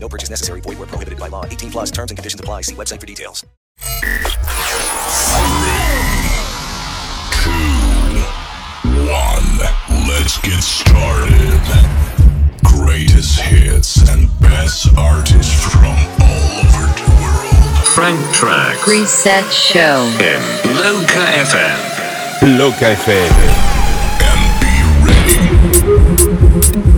No purchase necessary. Void where prohibited by law. 18 plus terms and conditions apply. See website for details. One. Let's get started. Greatest hits and best artists from all over the world. Frank Track Preset Show. in Loca FM. Loca FM. And be ready.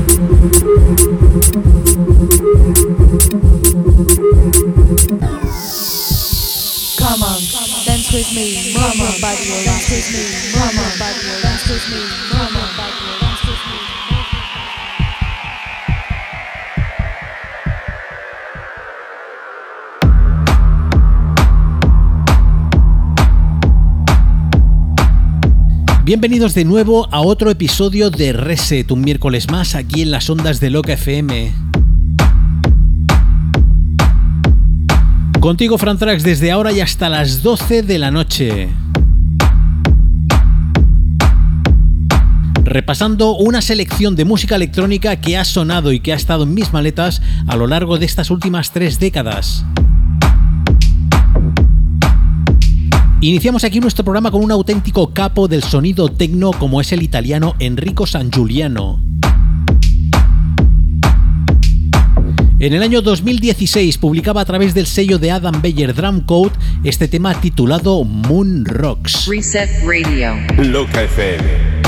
Bienvenidos de nuevo a otro episodio de Reset, un miércoles más aquí en las ondas de Loca FM. Contigo, Frantrax, desde ahora y hasta las 12 de la noche. Repasando una selección de música electrónica que ha sonado y que ha estado en mis maletas a lo largo de estas últimas tres décadas. Iniciamos aquí nuestro programa con un auténtico capo del sonido tecno como es el italiano Enrico San En el año 2016 publicaba a través del sello de Adam Beyer Drum Code este tema titulado Moon Rocks. Reset Radio. Loca FM.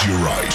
Close your eyes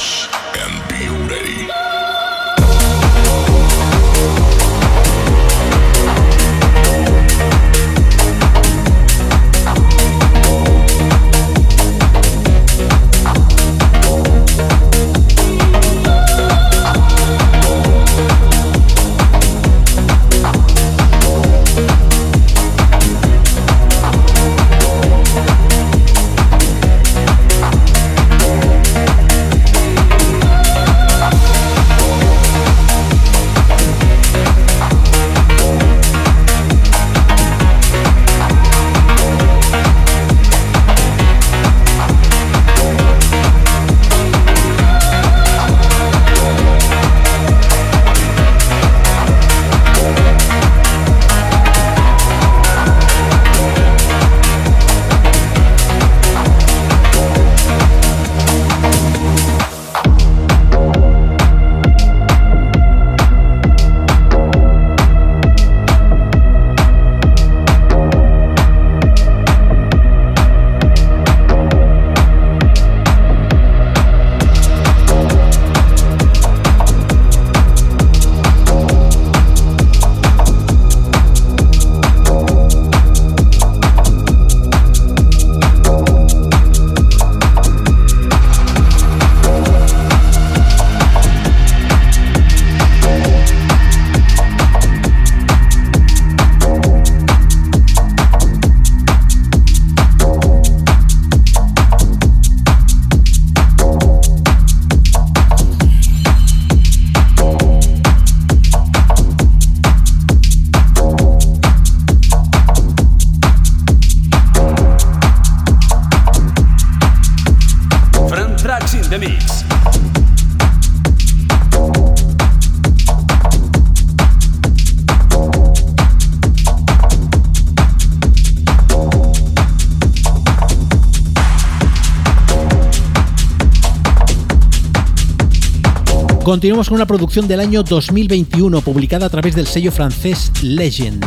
Continuamos con una producción del año 2021 publicada a través del sello francés Legend.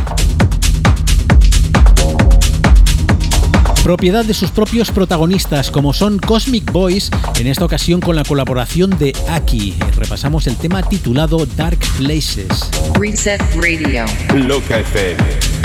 Propiedad de sus propios protagonistas como son Cosmic Boys, en esta ocasión con la colaboración de Aki. Repasamos el tema titulado Dark Places. Reset Radio. Loca FM.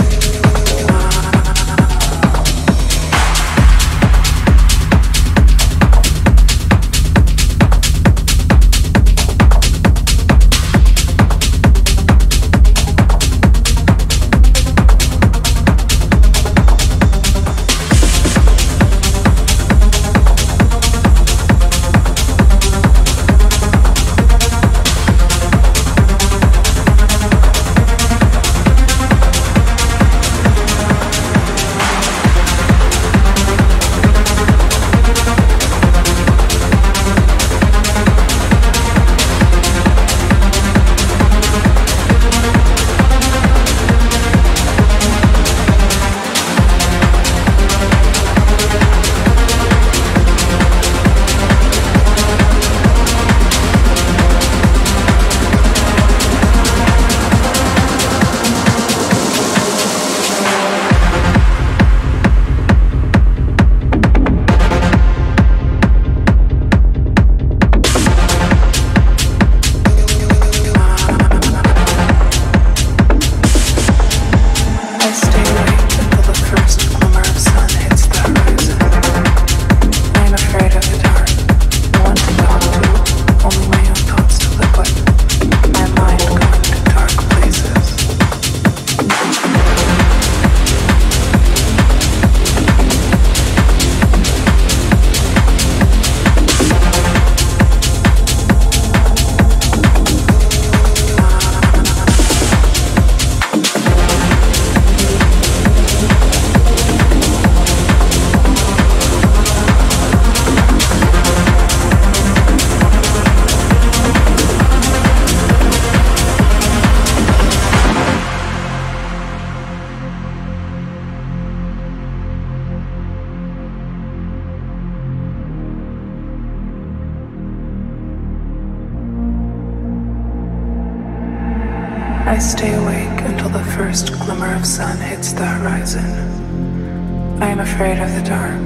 Afraid of the dark,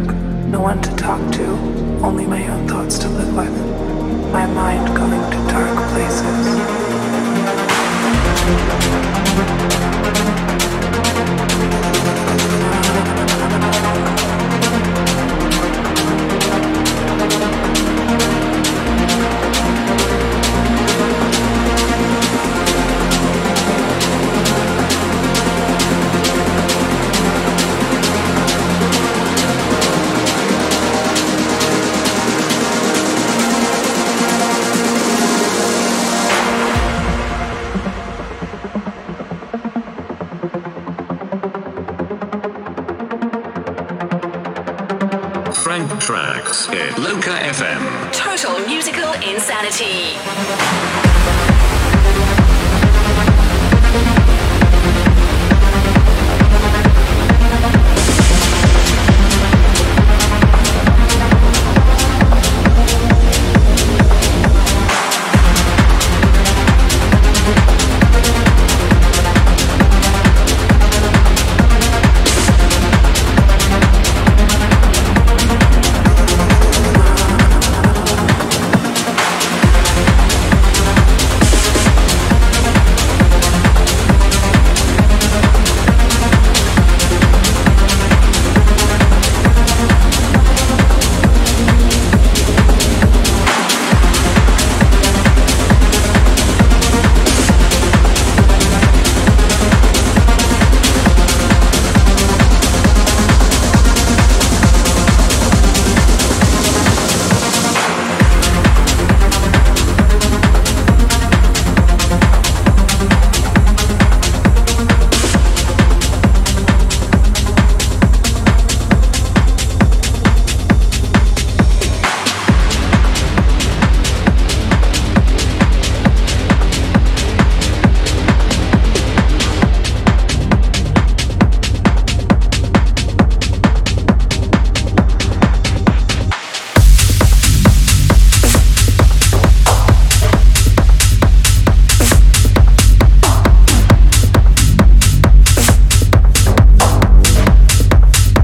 no one to talk to, only my own thoughts to live with, my mind going to dark places. しい。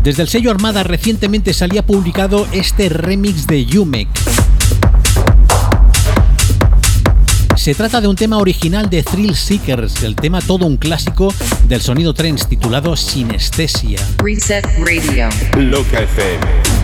Desde el sello Armada recientemente salía publicado este remix de Yumek. Se trata de un tema original de Thrill Seekers, el tema todo un clásico del sonido trance titulado Sinestesia. Reset Radio. Loca FM. FM.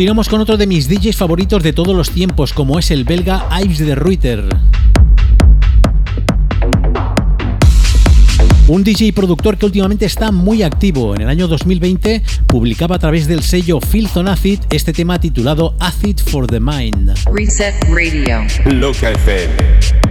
Continuamos con otro de mis DJs favoritos de todos los tiempos, como es el belga Ives de Ruiter. Un DJ y productor que últimamente está muy activo. En el año 2020 publicaba a través del sello Filth on Acid este tema titulado Acid for the Mind. Reset Radio. Loca FM.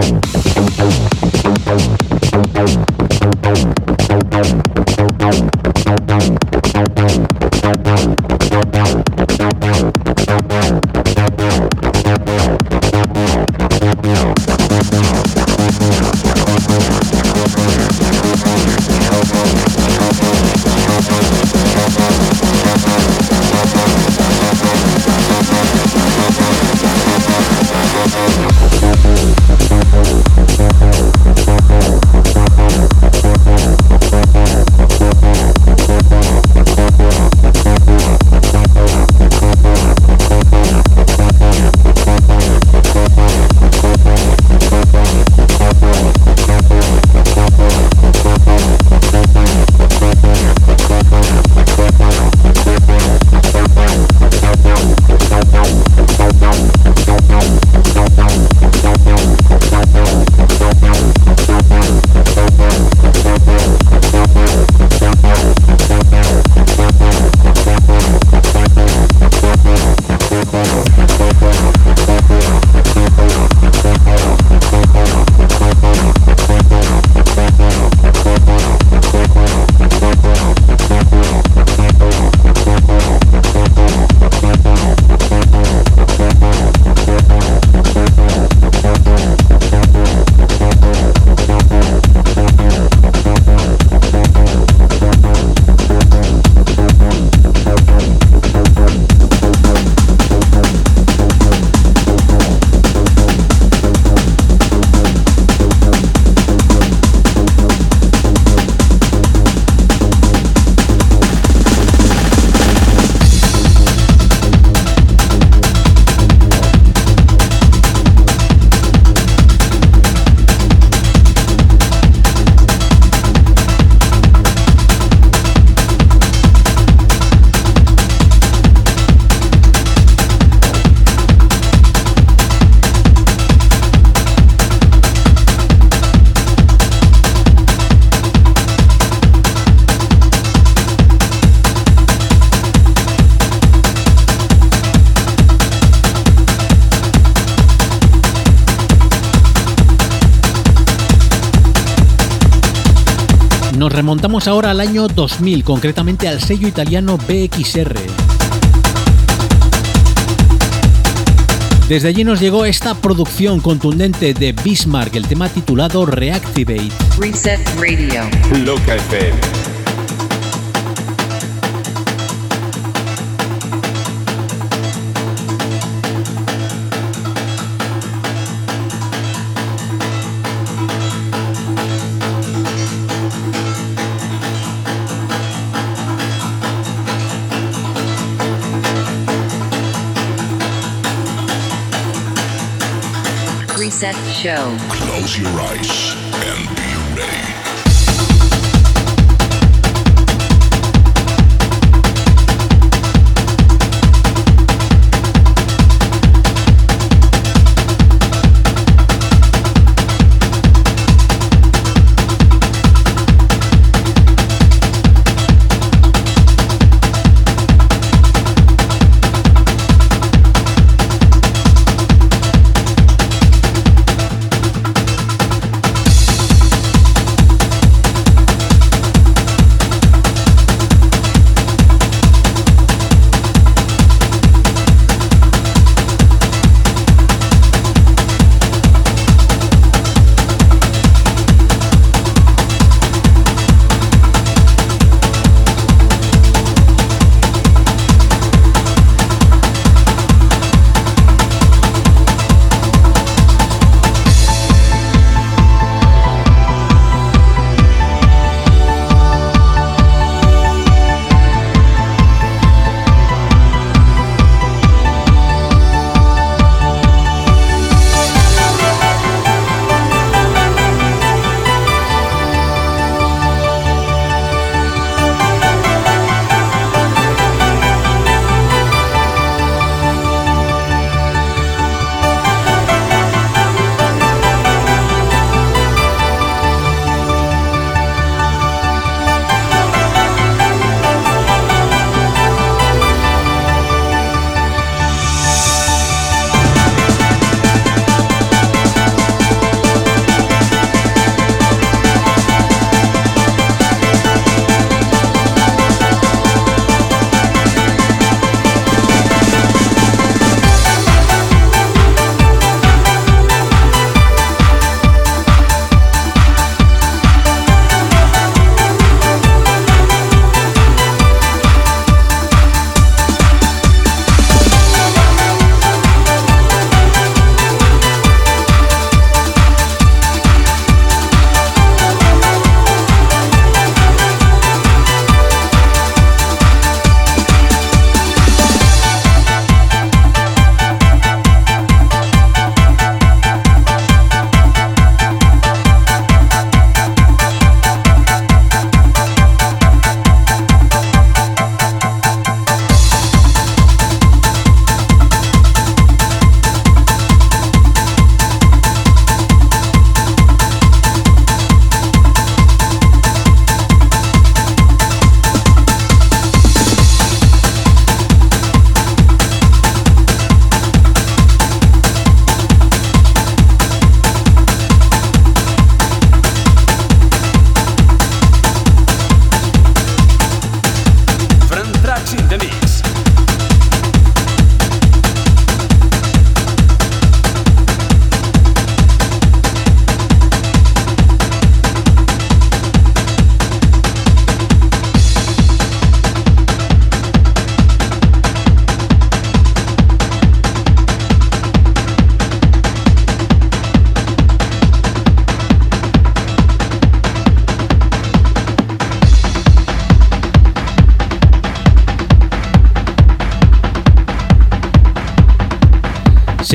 Tchau. Remontamos ahora al año 2000, concretamente al sello italiano BXR. Desde allí nos llegó esta producción contundente de Bismarck, el tema titulado Reactivate. Reset Radio. Loca FM. Set Show. Close your eyes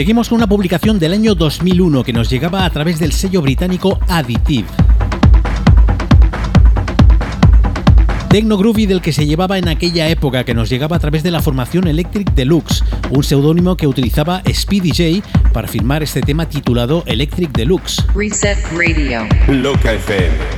Seguimos con una publicación del año 2001 que nos llegaba a través del sello británico Additive. Tecno Groovy del que se llevaba en aquella época, que nos llegaba a través de la formación Electric Deluxe, un seudónimo que utilizaba Speedy J para firmar este tema titulado Electric Deluxe. Reset Radio. Loca FM.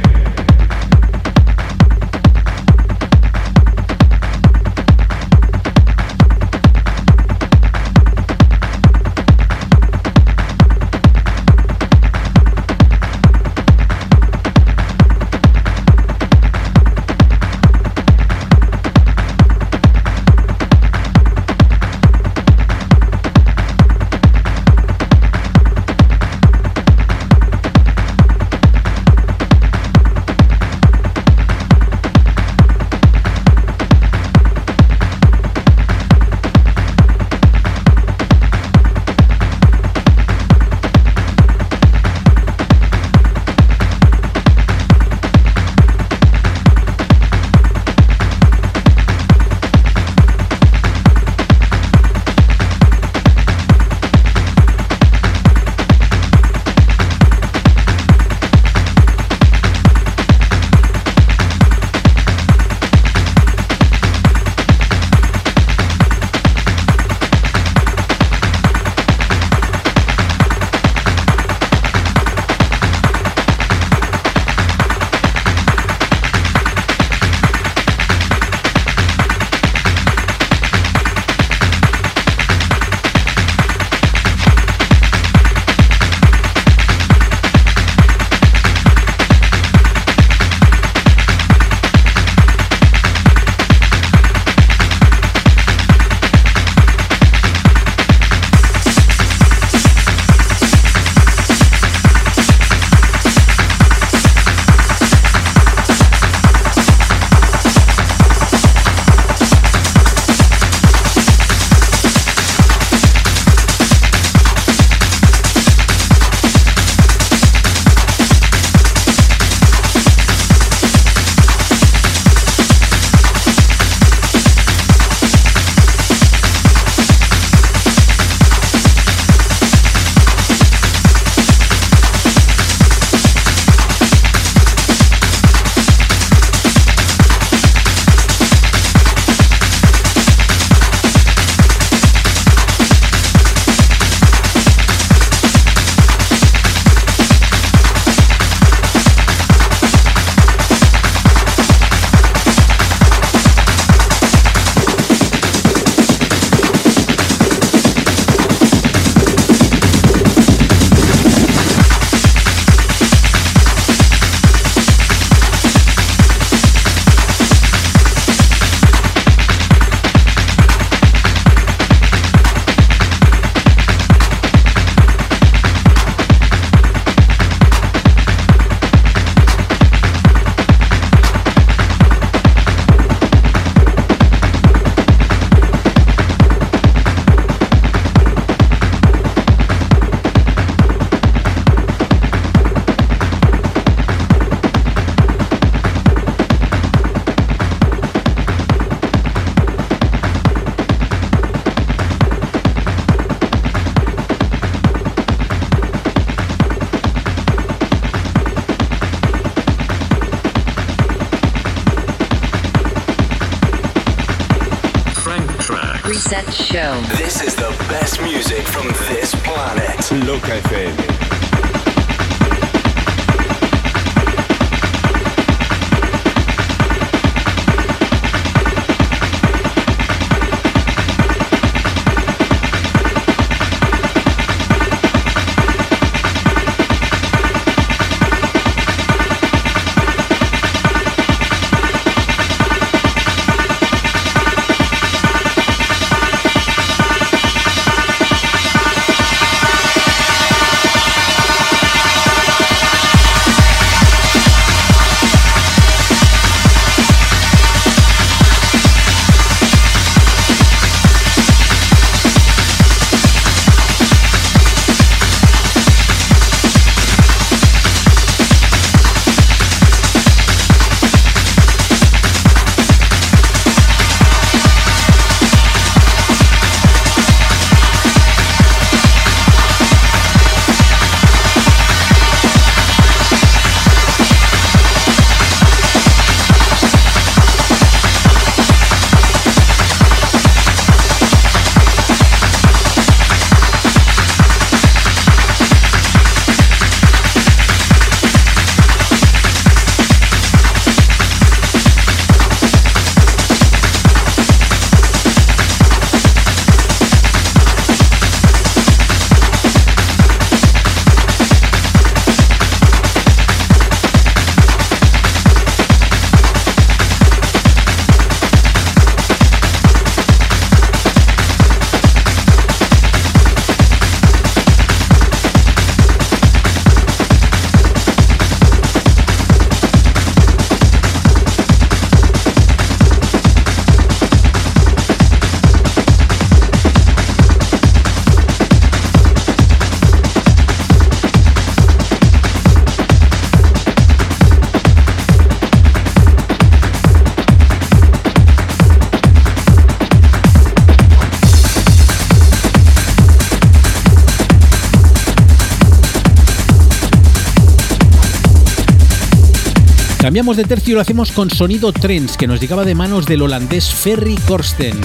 Cambiamos de tercio y lo hacemos con sonido Trends, que nos llegaba de manos del holandés Ferry Korsten.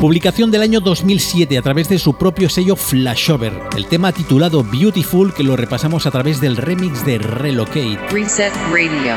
Publicación del año 2007 a través de su propio sello Flashover. El tema titulado Beautiful que lo repasamos a través del remix de Relocate. Reset Radio.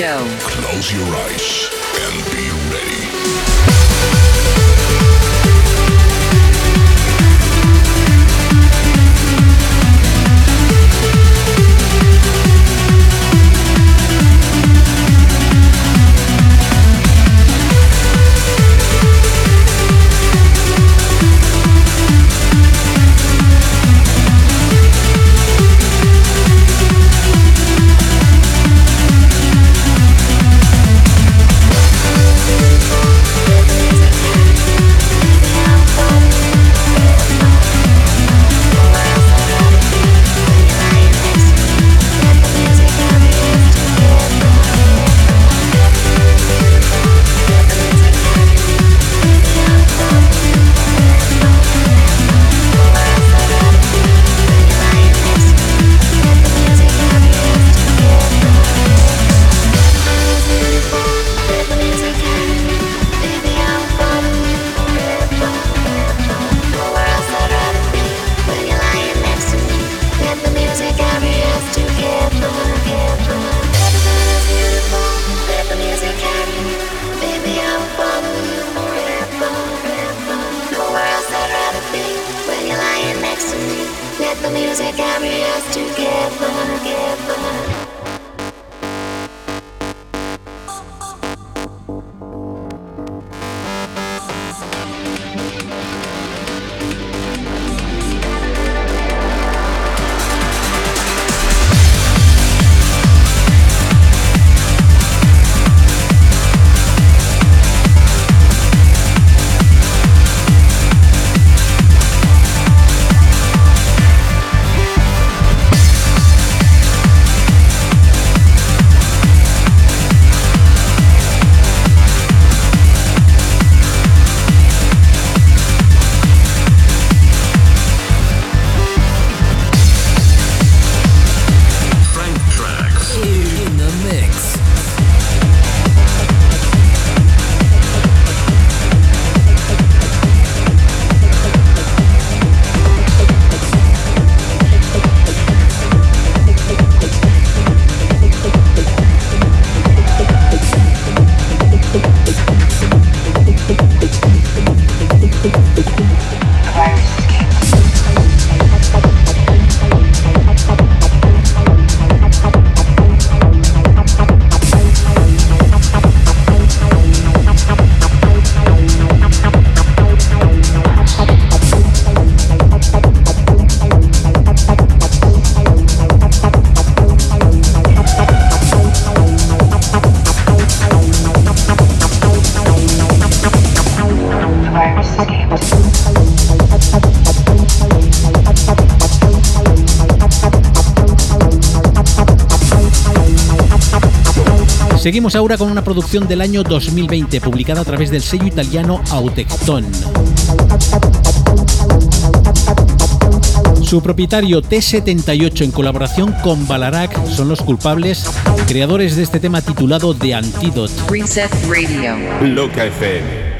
show. Close your eyes. get the music and we together, together. Seguimos ahora con una producción del año 2020, publicada a través del sello italiano Autecton. Su propietario T78 en colaboración con Balarak son los culpables, creadores de este tema titulado The Antidote. Reset Radio. Loca FM.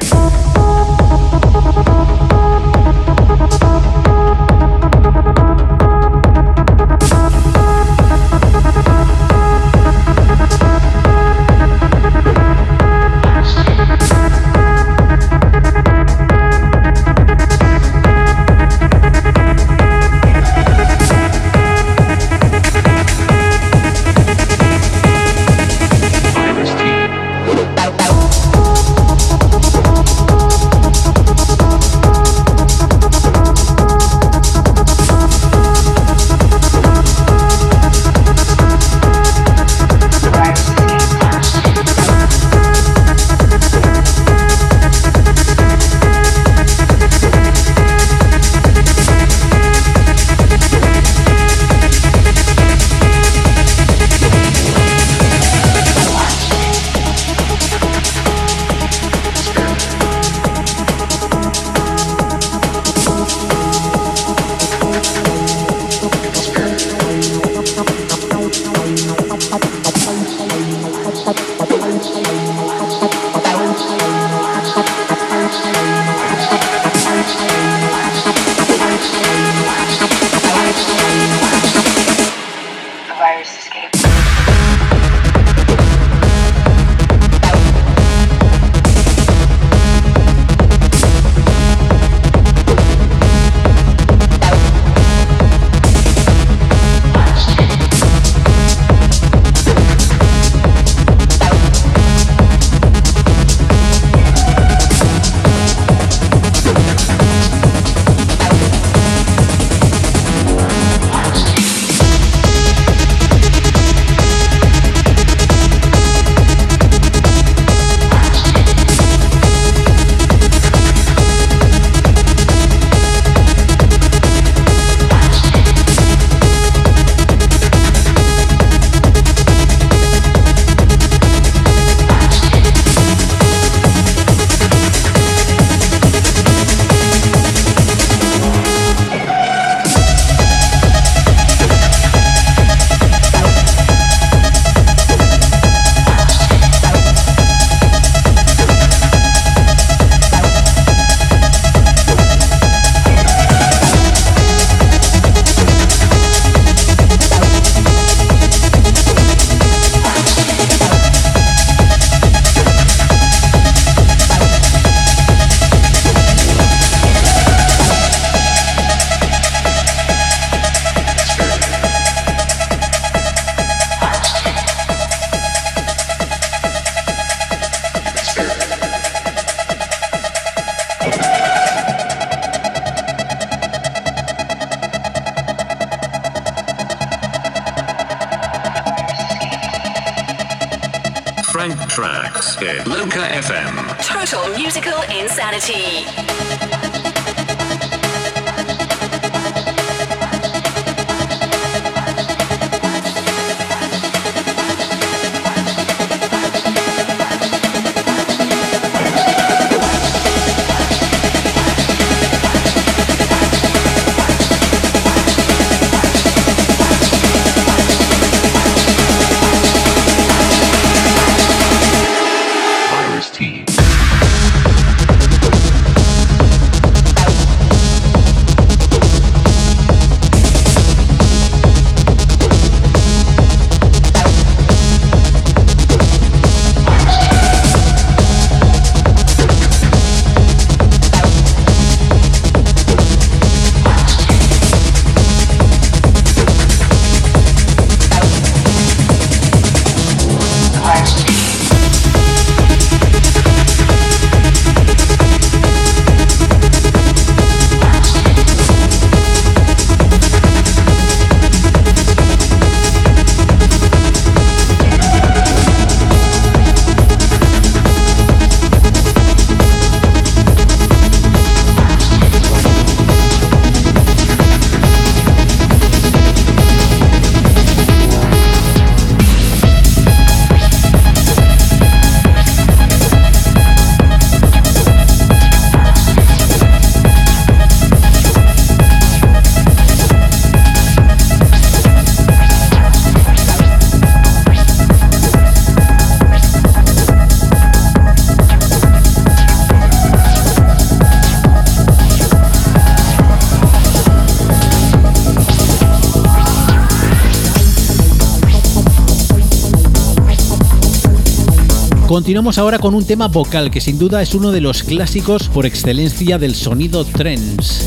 Continuamos ahora con un tema vocal que sin duda es uno de los clásicos por excelencia del sonido trance.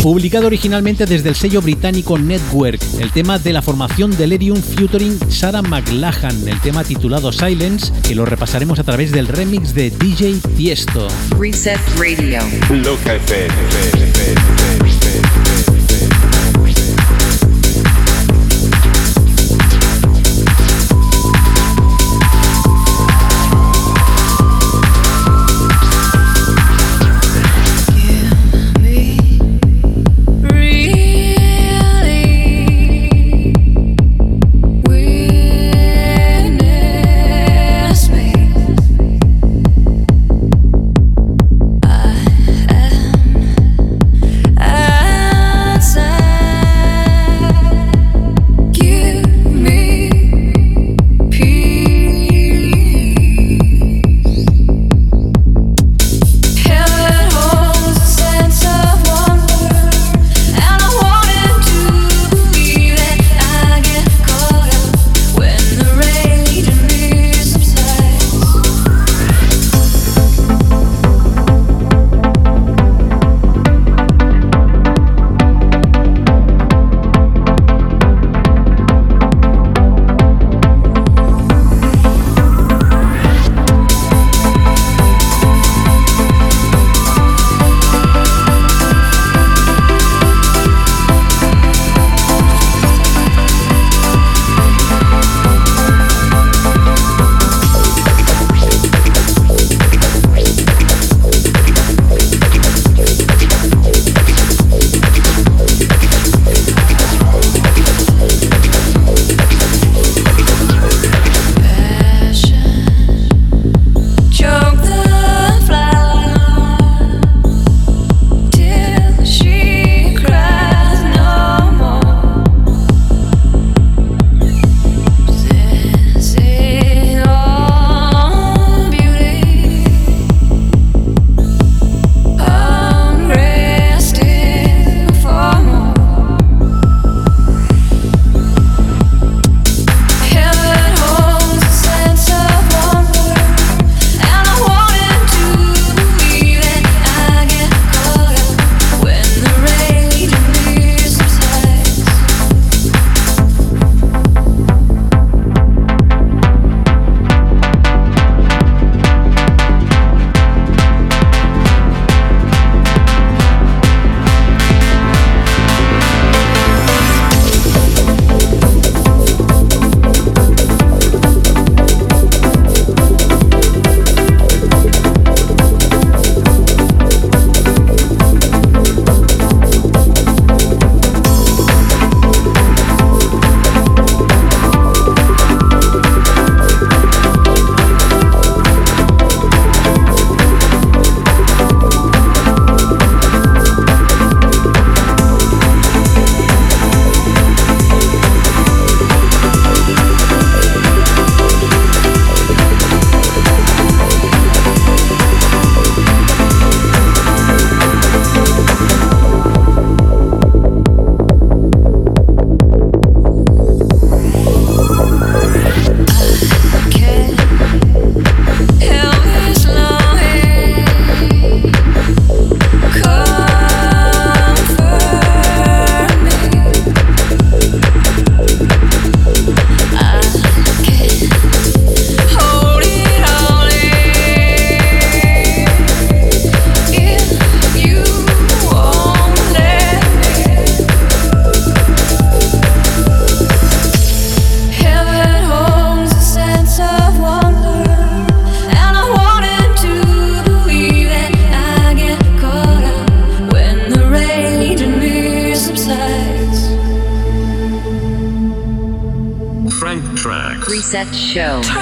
Publicado originalmente desde el sello británico Network, el tema de la formación Delirium featuring Sarah McLachlan, el tema titulado Silence, que lo repasaremos a través del remix de DJ Tiesto. Reset Radio. Show.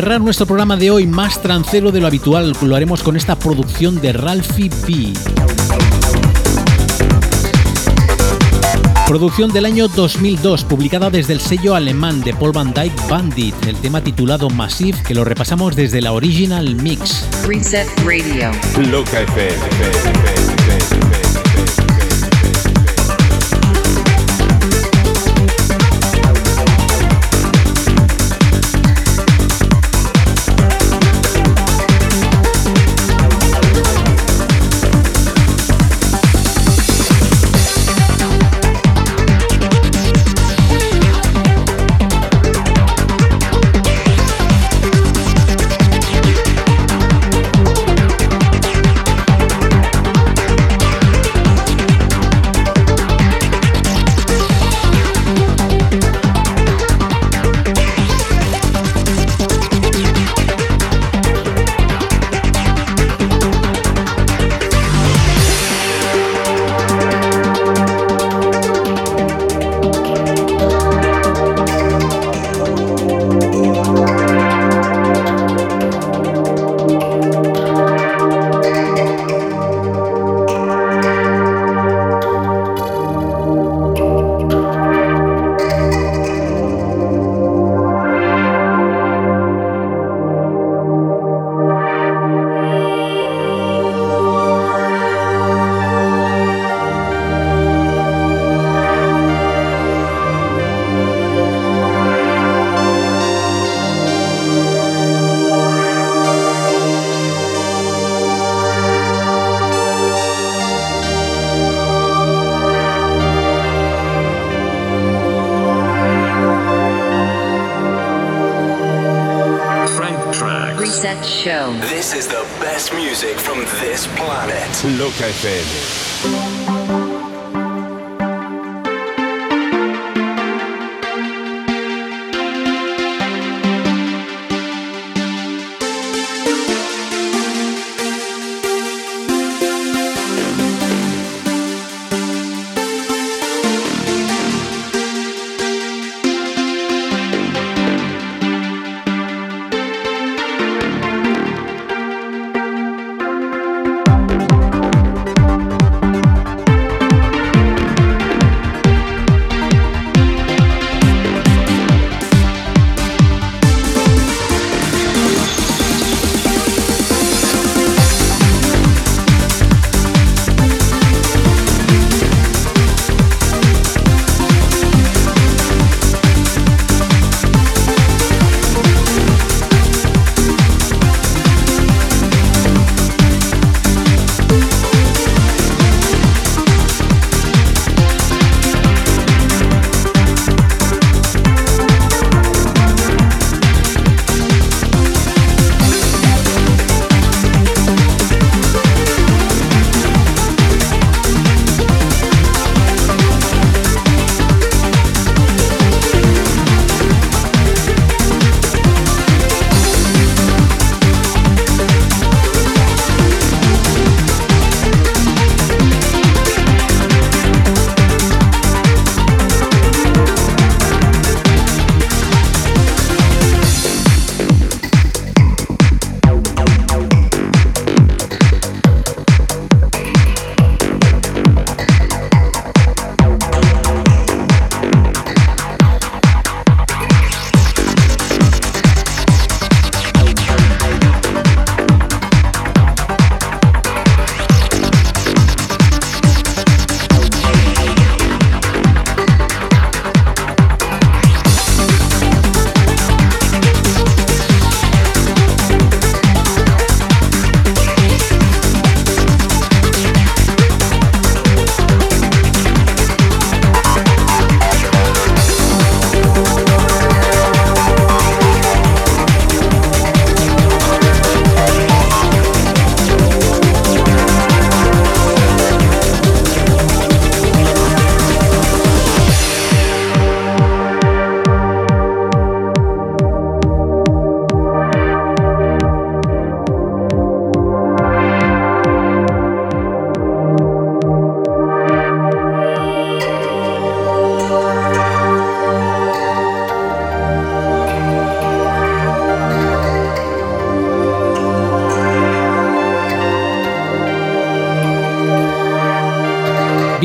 Cerrar nuestro programa de hoy más trancero de lo habitual, lo haremos con esta producción de Ralphie B. Producción del año 2002, publicada desde el sello alemán de Paul Van Dyke Bandit, el tema titulado Massive, que lo repasamos desde la original mix. Reset Radio. Loca FM.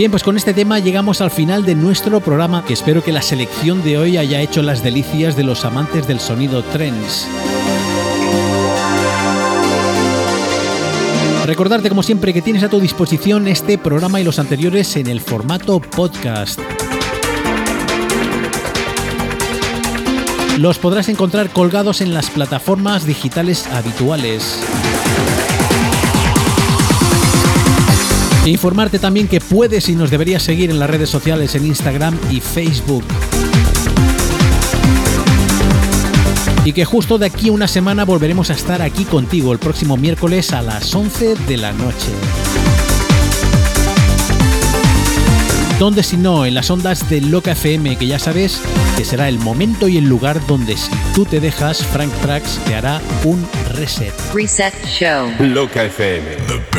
Bien, pues con este tema llegamos al final de nuestro programa, espero que la selección de hoy haya hecho las delicias de los amantes del sonido trends. Recordarte como siempre que tienes a tu disposición este programa y los anteriores en el formato podcast. Los podrás encontrar colgados en las plataformas digitales habituales. Informarte también que puedes y nos deberías seguir en las redes sociales en Instagram y Facebook. Y que justo de aquí a una semana volveremos a estar aquí contigo el próximo miércoles a las 11 de la noche. Donde si no, en las ondas de Loca FM, que ya sabes que será el momento y el lugar donde si tú te dejas, Frank Trax te hará un reset. Reset Show. Loca FM.